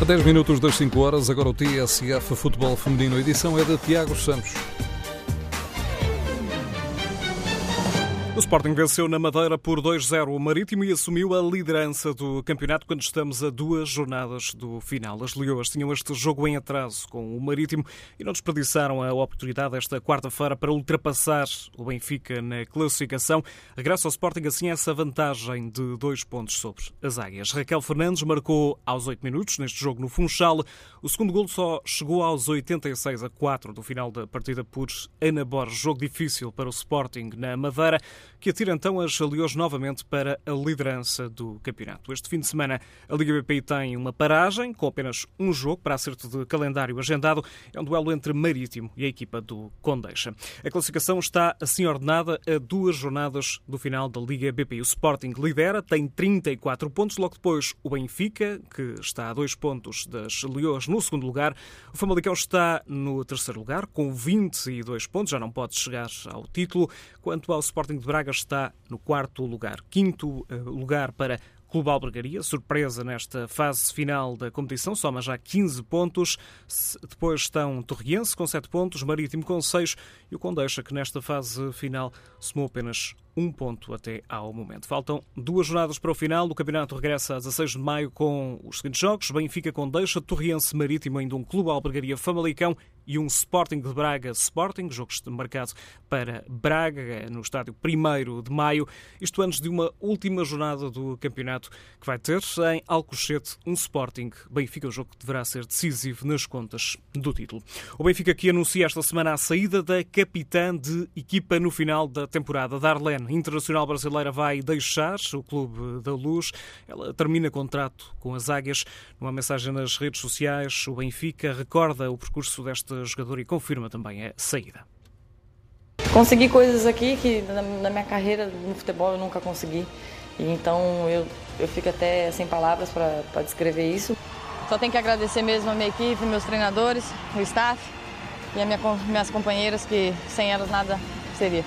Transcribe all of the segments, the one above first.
A 10 minutos das 5 horas, agora o TSF Futebol Feminino. A edição é de Tiago Santos. O Sporting venceu na Madeira por 2-0 o Marítimo e assumiu a liderança do campeonato quando estamos a duas jornadas do final. As Leoas tinham este jogo em atraso com o Marítimo e não desperdiçaram a oportunidade esta quarta-feira para ultrapassar o Benfica na classificação. Regressa ao Sporting assim essa vantagem de dois pontos sobre as águias. Raquel Fernandes marcou aos 8 minutos neste jogo no Funchal. O segundo gol só chegou aos 86 a 4 do final da partida por Ana Borges. Jogo difícil para o Sporting na Madeira que atira então as Leões novamente para a liderança do campeonato. Este fim de semana a Liga BPI tem uma paragem com apenas um jogo para acerto de calendário agendado. É um duelo entre Marítimo e a equipa do Condeixa. A classificação está assim ordenada a duas jornadas do final da Liga BPI. O Sporting lidera, tem 34 pontos, logo depois o Benfica, que está a dois pontos das Leões no segundo lugar. O Famalicão está no terceiro lugar com 22 pontos, já não pode chegar ao título. Quanto ao Sporting de Braga, está no quarto lugar. Quinto eh, lugar para Clube Albergaria, surpresa nesta fase final da competição, soma já 15 pontos. Depois estão Torriense com 7 pontos, Marítimo com 6 e o Condeixa, que nesta fase final somou apenas um ponto até ao momento. Faltam duas jornadas para o final. O campeonato regressa a 16 de maio com os seguintes jogos: Benfica com Deixa, Torriense Marítimo, ainda um Clube Albergaria Famalicão e um Sporting de Braga Sporting, jogo marcado para Braga no estádio 1 de maio. Isto antes de uma última jornada do campeonato que vai ter em Alcochete um Sporting Benfica, o jogo que deverá ser decisivo nas contas do título. O Benfica que anuncia esta semana a saída da capitã de equipa no final da temporada, Darlene internacional brasileira vai deixar o Clube da Luz. Ela termina contrato com as Águias. Numa mensagem nas redes sociais, o Benfica recorda o percurso desta jogadora e confirma também a saída. Consegui coisas aqui que na minha carreira no futebol eu nunca consegui. E então eu, eu fico até sem palavras para descrever isso. Só tenho que agradecer mesmo a minha equipe, meus treinadores, o staff e as minha, minhas companheiras, que sem elas nada seria.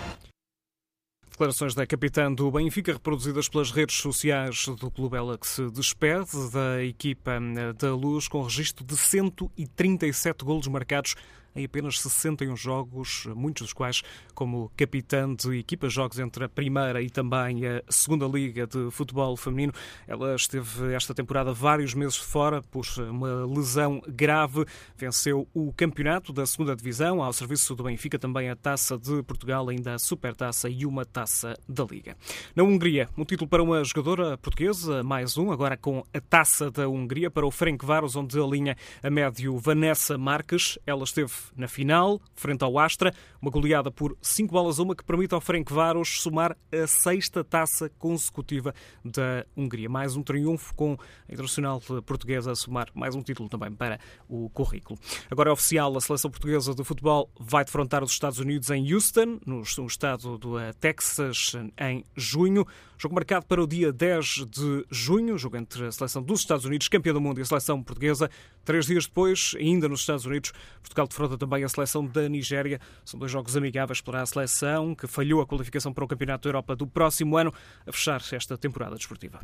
Declarações da capitã do Benfica, reproduzidas pelas redes sociais do clube, ela que se despede da equipa da Luz com registro de 137 golos marcados em apenas 61 jogos, muitos dos quais como capitã de equipa, jogos entre a primeira e também a segunda liga de futebol feminino. Ela esteve esta temporada vários meses fora por uma lesão grave. Venceu o campeonato da segunda divisão, ao serviço do Benfica também a Taça de Portugal, ainda a Supertaça e uma Taça da Liga. Na Hungria, um título para uma jogadora portuguesa, mais um, agora com a Taça da Hungria para o Ferencváros, onde alinha a médio Vanessa Marques. Ela esteve na final, frente ao Astra, uma goleada por 5 bolas a uma que permite ao Ferencváros somar a sexta taça consecutiva da Hungria. Mais um triunfo com a Internacional Portuguesa a somar mais um título também para o currículo. Agora é oficial, a seleção portuguesa de futebol vai defrontar os Estados Unidos em Houston, no estado do Texas, em junho. Jogo marcado para o dia 10 de junho, jogo entre a seleção dos Estados Unidos, campeã do mundo, e a seleção portuguesa. Três dias depois, ainda nos Estados Unidos, Portugal defronta também a seleção da Nigéria. São dois jogos amigáveis para a seleção, que falhou a qualificação para o Campeonato da Europa do próximo ano, a fechar esta temporada desportiva.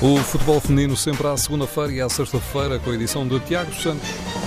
O futebol feminino sempre à segunda-feira e à sexta-feira com a edição de Tiago Santos.